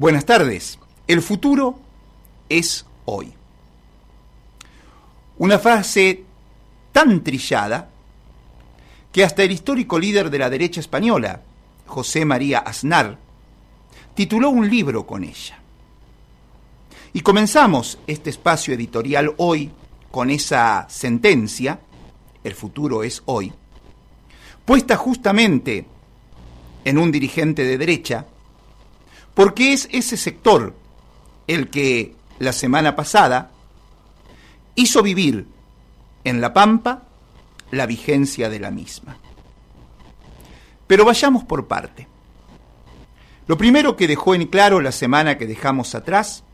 Buenas tardes. El futuro es hoy. Una frase tan trillada que hasta el histórico líder de la derecha española, José María Aznar, tituló un libro con ella. Y comenzamos este espacio editorial hoy con esa sentencia, el futuro es hoy, puesta justamente en un dirigente de derecha, porque es ese sector el que la semana pasada hizo vivir en La Pampa la vigencia de la misma. Pero vayamos por parte. Lo primero que dejó en claro la semana que dejamos atrás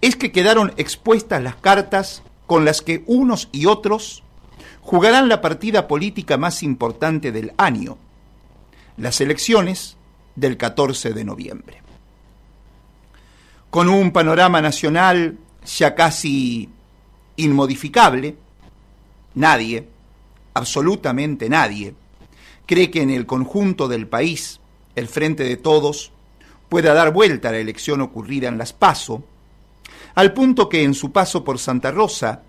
es que quedaron expuestas las cartas con las que unos y otros jugarán la partida política más importante del año, las elecciones del 14 de noviembre. Con un panorama nacional ya casi inmodificable, nadie, absolutamente nadie, cree que en el conjunto del país el Frente de Todos pueda dar vuelta a la elección ocurrida en Las Paso, al punto que en su paso por Santa Rosa,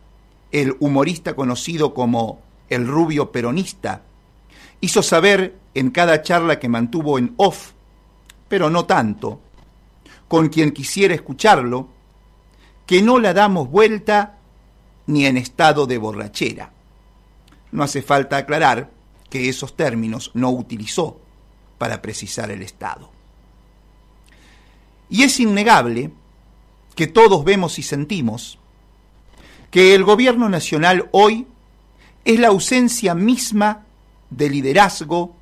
el humorista conocido como el rubio peronista, hizo saber en cada charla que mantuvo en off, pero no tanto, con quien quisiera escucharlo, que no la damos vuelta ni en estado de borrachera. No hace falta aclarar que esos términos no utilizó para precisar el Estado. Y es innegable que todos vemos y sentimos que el gobierno nacional hoy es la ausencia misma de liderazgo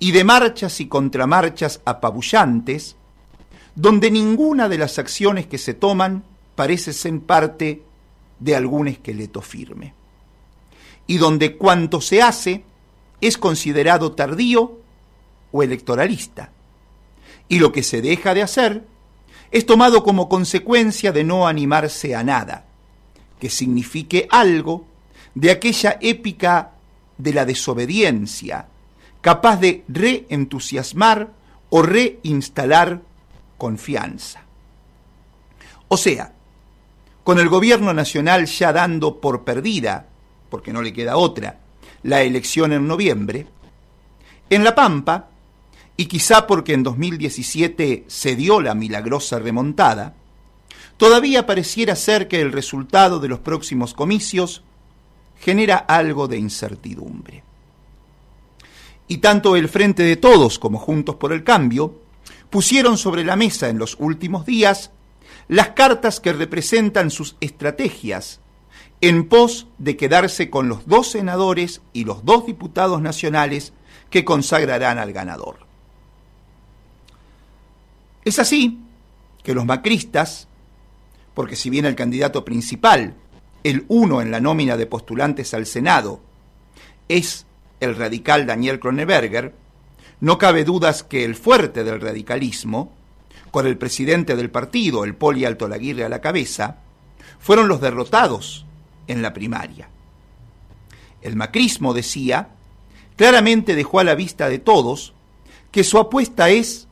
y de marchas y contramarchas apabullantes, donde ninguna de las acciones que se toman parece ser parte de algún esqueleto firme, y donde cuanto se hace es considerado tardío o electoralista, y lo que se deja de hacer es tomado como consecuencia de no animarse a nada, que signifique algo de aquella épica de la desobediencia, capaz de reentusiasmar o reinstalar confianza. O sea, con el gobierno nacional ya dando por perdida, porque no le queda otra, la elección en noviembre, en La Pampa, y quizá porque en 2017 se dio la milagrosa remontada, todavía pareciera ser que el resultado de los próximos comicios genera algo de incertidumbre. Y tanto el Frente de Todos como Juntos por el Cambio pusieron sobre la mesa en los últimos días las cartas que representan sus estrategias en pos de quedarse con los dos senadores y los dos diputados nacionales que consagrarán al ganador. Es así que los macristas, porque si bien el candidato principal, el uno en la nómina de postulantes al Senado, es el radical Daniel Kroneberger, no cabe dudas que el fuerte del radicalismo, con el presidente del partido, el Poli Alto Laguirre a la cabeza, fueron los derrotados en la primaria. El macrismo, decía, claramente dejó a la vista de todos que su apuesta es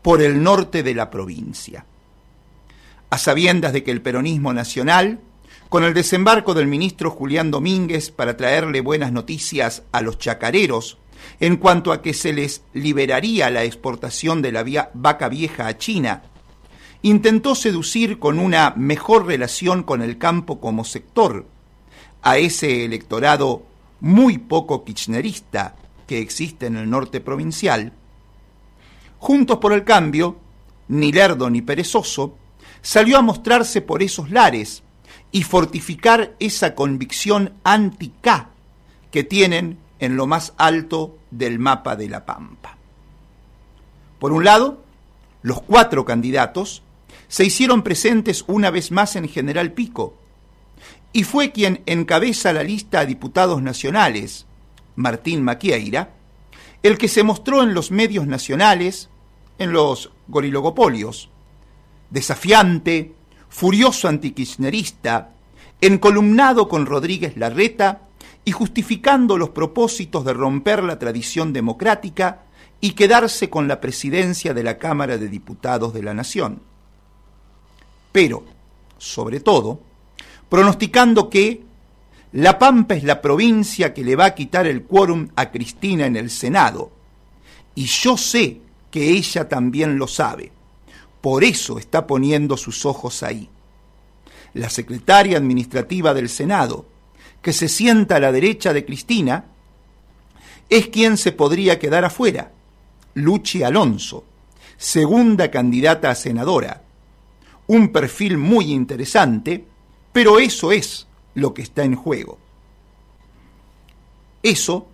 por el norte de la provincia. A sabiendas de que el peronismo nacional, con el desembarco del ministro Julián Domínguez para traerle buenas noticias a los chacareros en cuanto a que se les liberaría la exportación de la vaca vieja a China, intentó seducir con una mejor relación con el campo como sector a ese electorado muy poco kirchnerista que existe en el norte provincial, Juntos por el Cambio, ni lerdo ni perezoso, salió a mostrarse por esos lares y fortificar esa convicción anti-K que tienen en lo más alto del mapa de la Pampa. Por un lado, los cuatro candidatos se hicieron presentes una vez más en General Pico, y fue quien encabeza la lista a diputados nacionales, Martín Maquieira, el que se mostró en los medios nacionales, en los gorilogopolios, desafiante, furioso antikirchnerista, encolumnado con Rodríguez Larreta y justificando los propósitos de romper la tradición democrática y quedarse con la presidencia de la Cámara de Diputados de la Nación. Pero, sobre todo, pronosticando que La Pampa es la provincia que le va a quitar el quórum a Cristina en el Senado, y yo sé que ella también lo sabe. Por eso está poniendo sus ojos ahí. La secretaria administrativa del Senado, que se sienta a la derecha de Cristina, es quien se podría quedar afuera, Luchi Alonso, segunda candidata a senadora. Un perfil muy interesante, pero eso es lo que está en juego. Eso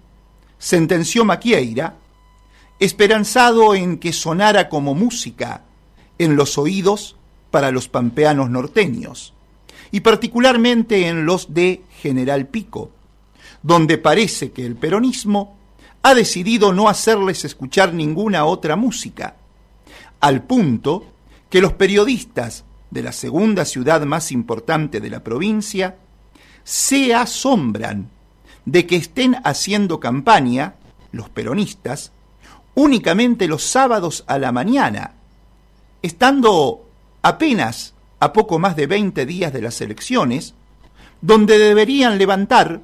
sentenció Maquieira, esperanzado en que sonara como música en los oídos para los pampeanos norteños, y particularmente en los de General Pico, donde parece que el peronismo ha decidido no hacerles escuchar ninguna otra música, al punto que los periodistas de la segunda ciudad más importante de la provincia se asombran de que estén haciendo campaña, los peronistas, únicamente los sábados a la mañana, estando apenas a poco más de 20 días de las elecciones, donde deberían levantar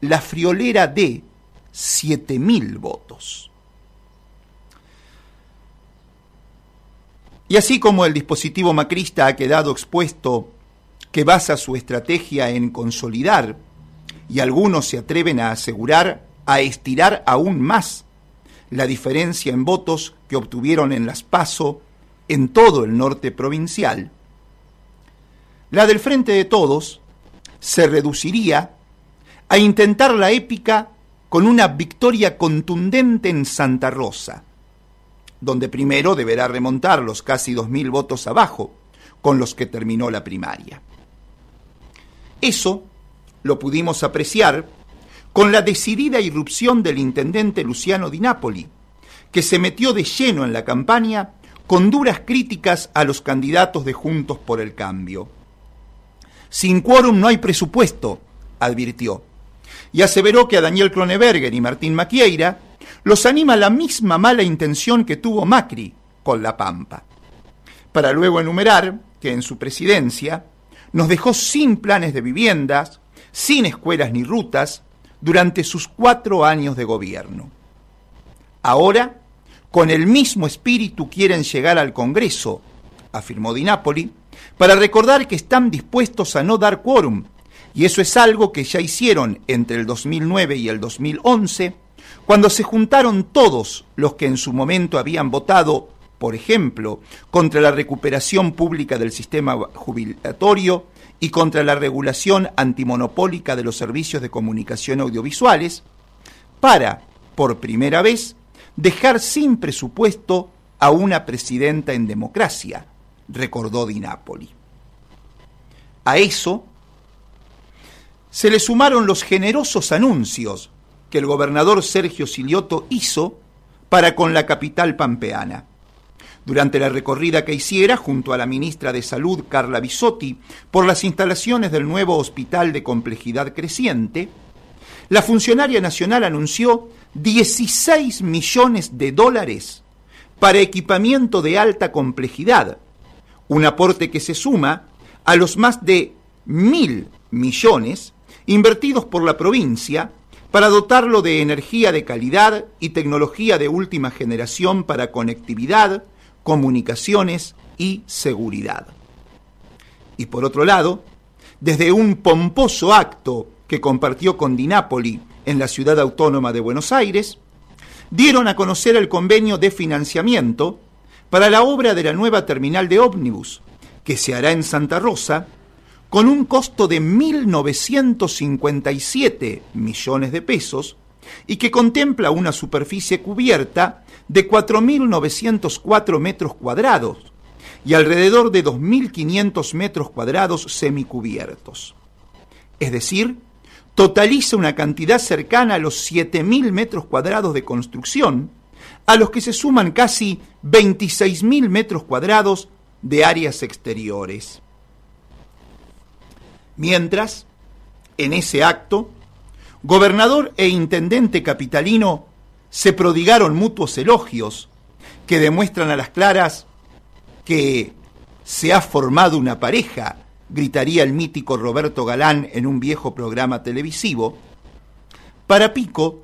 la friolera de 7.000 votos. Y así como el dispositivo macrista ha quedado expuesto que basa su estrategia en consolidar, y algunos se atreven a asegurar a estirar aún más la diferencia en votos que obtuvieron en las PASO en todo el norte provincial, la del Frente de Todos se reduciría a intentar la épica con una victoria contundente en Santa Rosa, donde primero deberá remontar los casi dos mil votos abajo con los que terminó la primaria. Eso lo pudimos apreciar con la decidida irrupción del intendente Luciano Di Napoli, que se metió de lleno en la campaña con duras críticas a los candidatos de Juntos por el Cambio. Sin quórum no hay presupuesto, advirtió y aseveró que a Daniel Kroneberger y Martín Maquieira los anima la misma mala intención que tuvo Macri con La Pampa, para luego enumerar que en su presidencia nos dejó sin planes de viviendas, sin escuelas ni rutas, durante sus cuatro años de gobierno. Ahora, con el mismo espíritu quieren llegar al Congreso, afirmó Di Napoli, para recordar que están dispuestos a no dar quórum. Y eso es algo que ya hicieron entre el 2009 y el 2011, cuando se juntaron todos los que en su momento habían votado, por ejemplo, contra la recuperación pública del sistema jubilatorio y contra la regulación antimonopólica de los servicios de comunicación audiovisuales, para, por primera vez, dejar sin presupuesto a una presidenta en democracia, recordó Di Napoli. A eso se le sumaron los generosos anuncios que el gobernador Sergio Silioto hizo para con la capital pampeana. Durante la recorrida que hiciera junto a la ministra de Salud Carla Bisotti por las instalaciones del nuevo hospital de complejidad creciente, la funcionaria nacional anunció 16 millones de dólares para equipamiento de alta complejidad, un aporte que se suma a los más de mil millones invertidos por la provincia para dotarlo de energía de calidad y tecnología de última generación para conectividad, comunicaciones y seguridad. Y por otro lado, desde un pomposo acto que compartió con Dinápoli en la ciudad autónoma de Buenos Aires, dieron a conocer el convenio de financiamiento para la obra de la nueva terminal de ómnibus, que se hará en Santa Rosa con un costo de 1.957 millones de pesos y que contempla una superficie cubierta de 4.904 metros cuadrados y alrededor de 2.500 metros cuadrados semicubiertos. Es decir, totaliza una cantidad cercana a los 7.000 metros cuadrados de construcción, a los que se suman casi 26.000 metros cuadrados de áreas exteriores. Mientras, en ese acto, gobernador e intendente capitalino se prodigaron mutuos elogios que demuestran a las claras que se ha formado una pareja, gritaría el mítico Roberto Galán en un viejo programa televisivo, para Pico,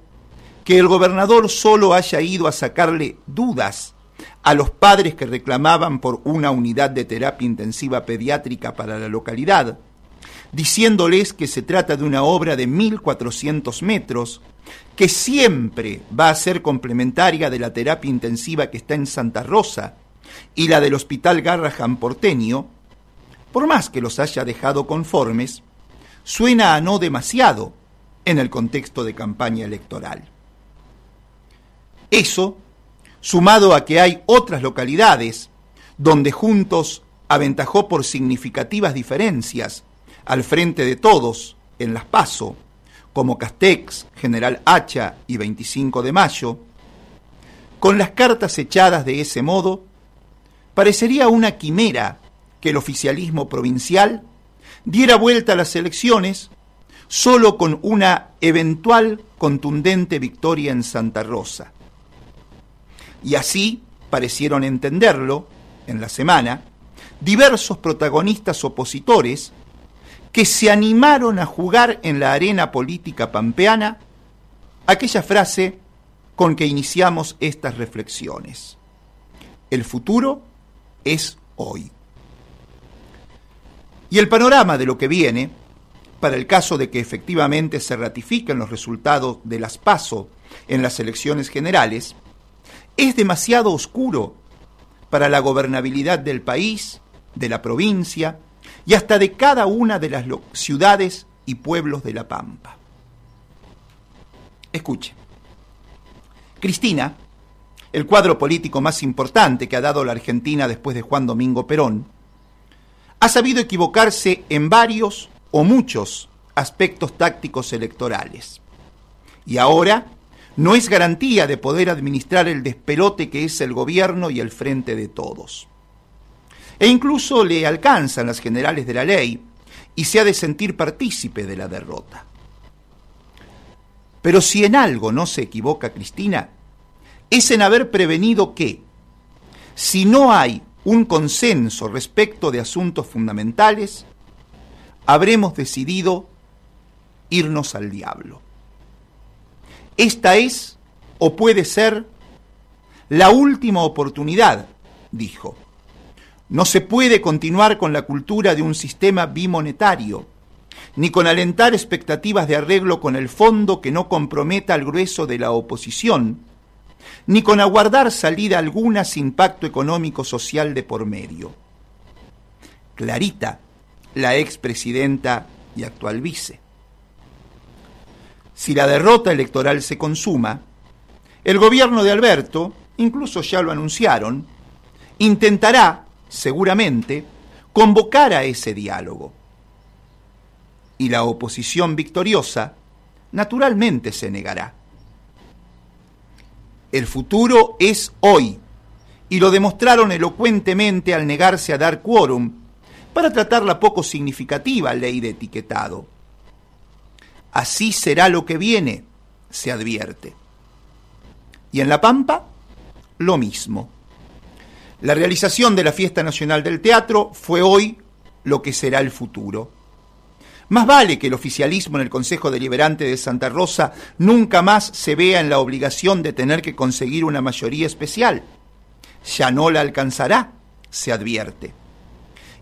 que el gobernador solo haya ido a sacarle dudas a los padres que reclamaban por una unidad de terapia intensiva pediátrica para la localidad, diciéndoles que se trata de una obra de 1.400 metros, que siempre va a ser complementaria de la terapia intensiva que está en Santa Rosa y la del Hospital Garrahan porteño, por más que los haya dejado conformes, suena a no demasiado en el contexto de campaña electoral. Eso, sumado a que hay otras localidades donde juntos aventajó por significativas diferencias al frente de todos en las PASO, como Castex, General Hacha y 25 de Mayo, con las cartas echadas de ese modo, parecería una quimera que el oficialismo provincial diera vuelta a las elecciones solo con una eventual contundente victoria en Santa Rosa. Y así parecieron entenderlo, en la semana, diversos protagonistas opositores que se animaron a jugar en la arena política pampeana aquella frase con que iniciamos estas reflexiones. El futuro es hoy. Y el panorama de lo que viene, para el caso de que efectivamente se ratifiquen los resultados de las PASO en las elecciones generales, es demasiado oscuro para la gobernabilidad del país, de la provincia y hasta de cada una de las ciudades y pueblos de La Pampa. Escuche. Cristina, el cuadro político más importante que ha dado la Argentina después de Juan Domingo Perón, ha sabido equivocarse en varios o muchos aspectos tácticos electorales. Y ahora no es garantía de poder administrar el despelote que es el gobierno y el frente de todos. E incluso le alcanzan las generales de la ley y se ha de sentir partícipe de la derrota. Pero si en algo no se equivoca Cristina, es en haber prevenido que, si no hay un consenso respecto de asuntos fundamentales, habremos decidido irnos al diablo. Esta es, o puede ser, la última oportunidad, dijo. No se puede continuar con la cultura de un sistema bimonetario, ni con alentar expectativas de arreglo con el fondo que no comprometa al grueso de la oposición, ni con aguardar salida alguna sin pacto económico social de por medio. Clarita, la expresidenta y actual vice si la derrota electoral se consuma, el gobierno de Alberto, incluso ya lo anunciaron, intentará, seguramente, convocar a ese diálogo. Y la oposición victoriosa, naturalmente, se negará. El futuro es hoy, y lo demostraron elocuentemente al negarse a dar quórum para tratar la poco significativa ley de etiquetado Así será lo que viene, se advierte. Y en La Pampa, lo mismo. La realización de la Fiesta Nacional del Teatro fue hoy lo que será el futuro. Más vale que el oficialismo en el Consejo Deliberante de Santa Rosa nunca más se vea en la obligación de tener que conseguir una mayoría especial. Ya no la alcanzará, se advierte.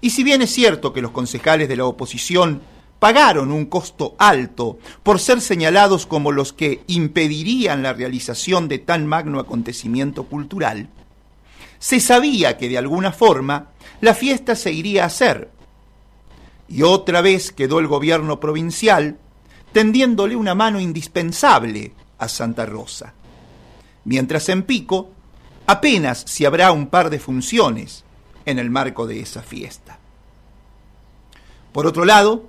Y si bien es cierto que los concejales de la oposición pagaron un costo alto por ser señalados como los que impedirían la realización de tan magno acontecimiento cultural, se sabía que de alguna forma la fiesta se iría a hacer. Y otra vez quedó el gobierno provincial tendiéndole una mano indispensable a Santa Rosa. Mientras en Pico apenas si habrá un par de funciones en el marco de esa fiesta. Por otro lado,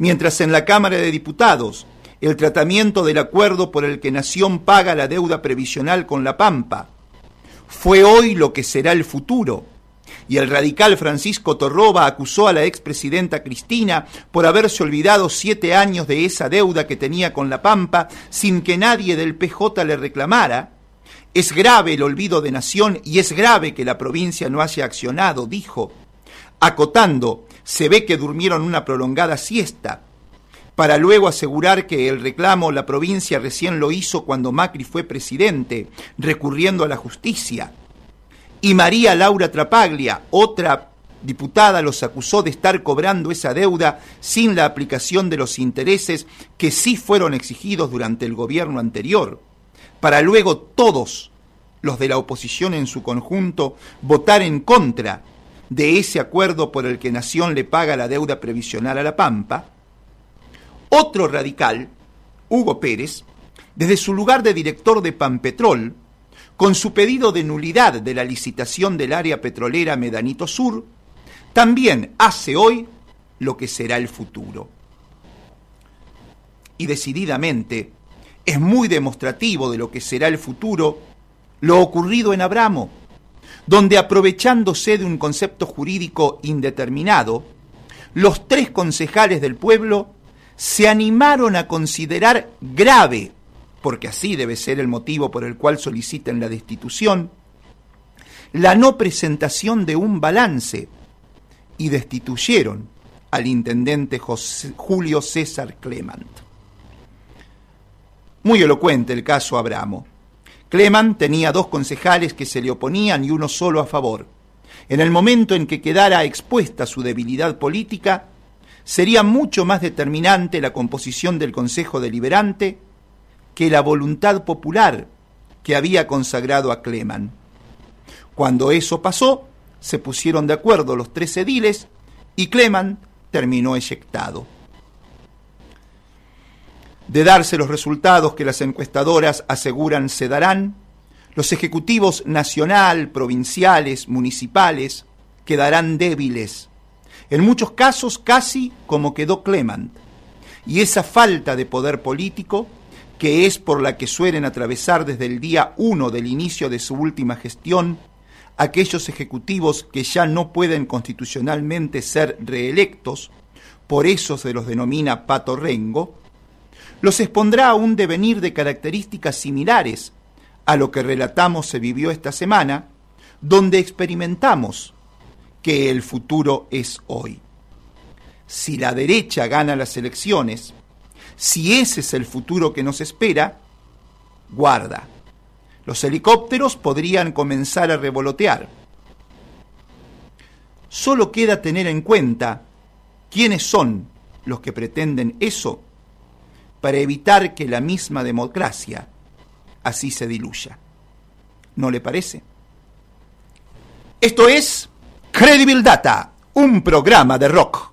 mientras en la Cámara de Diputados el tratamiento del acuerdo por el que Nación paga la deuda previsional con La Pampa fue hoy lo que será el futuro. Y el radical Francisco Torroba acusó a la expresidenta Cristina por haberse olvidado siete años de esa deuda que tenía con La Pampa sin que nadie del PJ le reclamara. Es grave el olvido de nación y es grave que la provincia no haya accionado, dijo, acotando, se ve que durmieron una prolongada siesta, para luego asegurar que el reclamo la provincia recién lo hizo cuando Macri fue presidente, recurriendo a la justicia. Y María Laura Trapaglia, otra diputada, los acusó de estar cobrando esa deuda sin la aplicación de los intereses que sí fueron exigidos durante el gobierno anterior para luego todos los de la oposición en su conjunto votar en contra de ese acuerdo por el que Nación le paga la deuda previsional a La Pampa, otro radical, Hugo Pérez, desde su lugar de director de Pampetrol, con su pedido de nulidad de la licitación del área petrolera Medanito Sur, también hace hoy lo que será el futuro. Y decididamente, es muy demostrativo de lo que será el futuro lo ocurrido en Abramo, donde aprovechándose de un concepto jurídico indeterminado, los tres concejales del pueblo se animaron a considerar grave, porque así debe ser el motivo por el cual solicitan la destitución, la no presentación de un balance y destituyeron al intendente Julio César Clement. Muy elocuente el caso Abramo. Cleman tenía dos concejales que se le oponían y uno solo a favor. En el momento en que quedara expuesta su debilidad política, sería mucho más determinante la composición del Consejo Deliberante que la voluntad popular que había consagrado a Cleman. Cuando eso pasó, se pusieron de acuerdo los tres ediles y Cleman terminó eyectado de darse los resultados que las encuestadoras aseguran se darán, los ejecutivos nacional, provinciales, municipales quedarán débiles, en muchos casos casi como quedó Clement. Y esa falta de poder político, que es por la que suelen atravesar desde el día uno del inicio de su última gestión, aquellos ejecutivos que ya no pueden constitucionalmente ser reelectos, por eso se los denomina pato rengo, los expondrá a un devenir de características similares a lo que relatamos se vivió esta semana, donde experimentamos que el futuro es hoy. Si la derecha gana las elecciones, si ese es el futuro que nos espera, guarda. Los helicópteros podrían comenzar a revolotear. Solo queda tener en cuenta quiénes son los que pretenden eso para evitar que la misma democracia así se diluya. ¿No le parece? Esto es Credible Data, un programa de rock.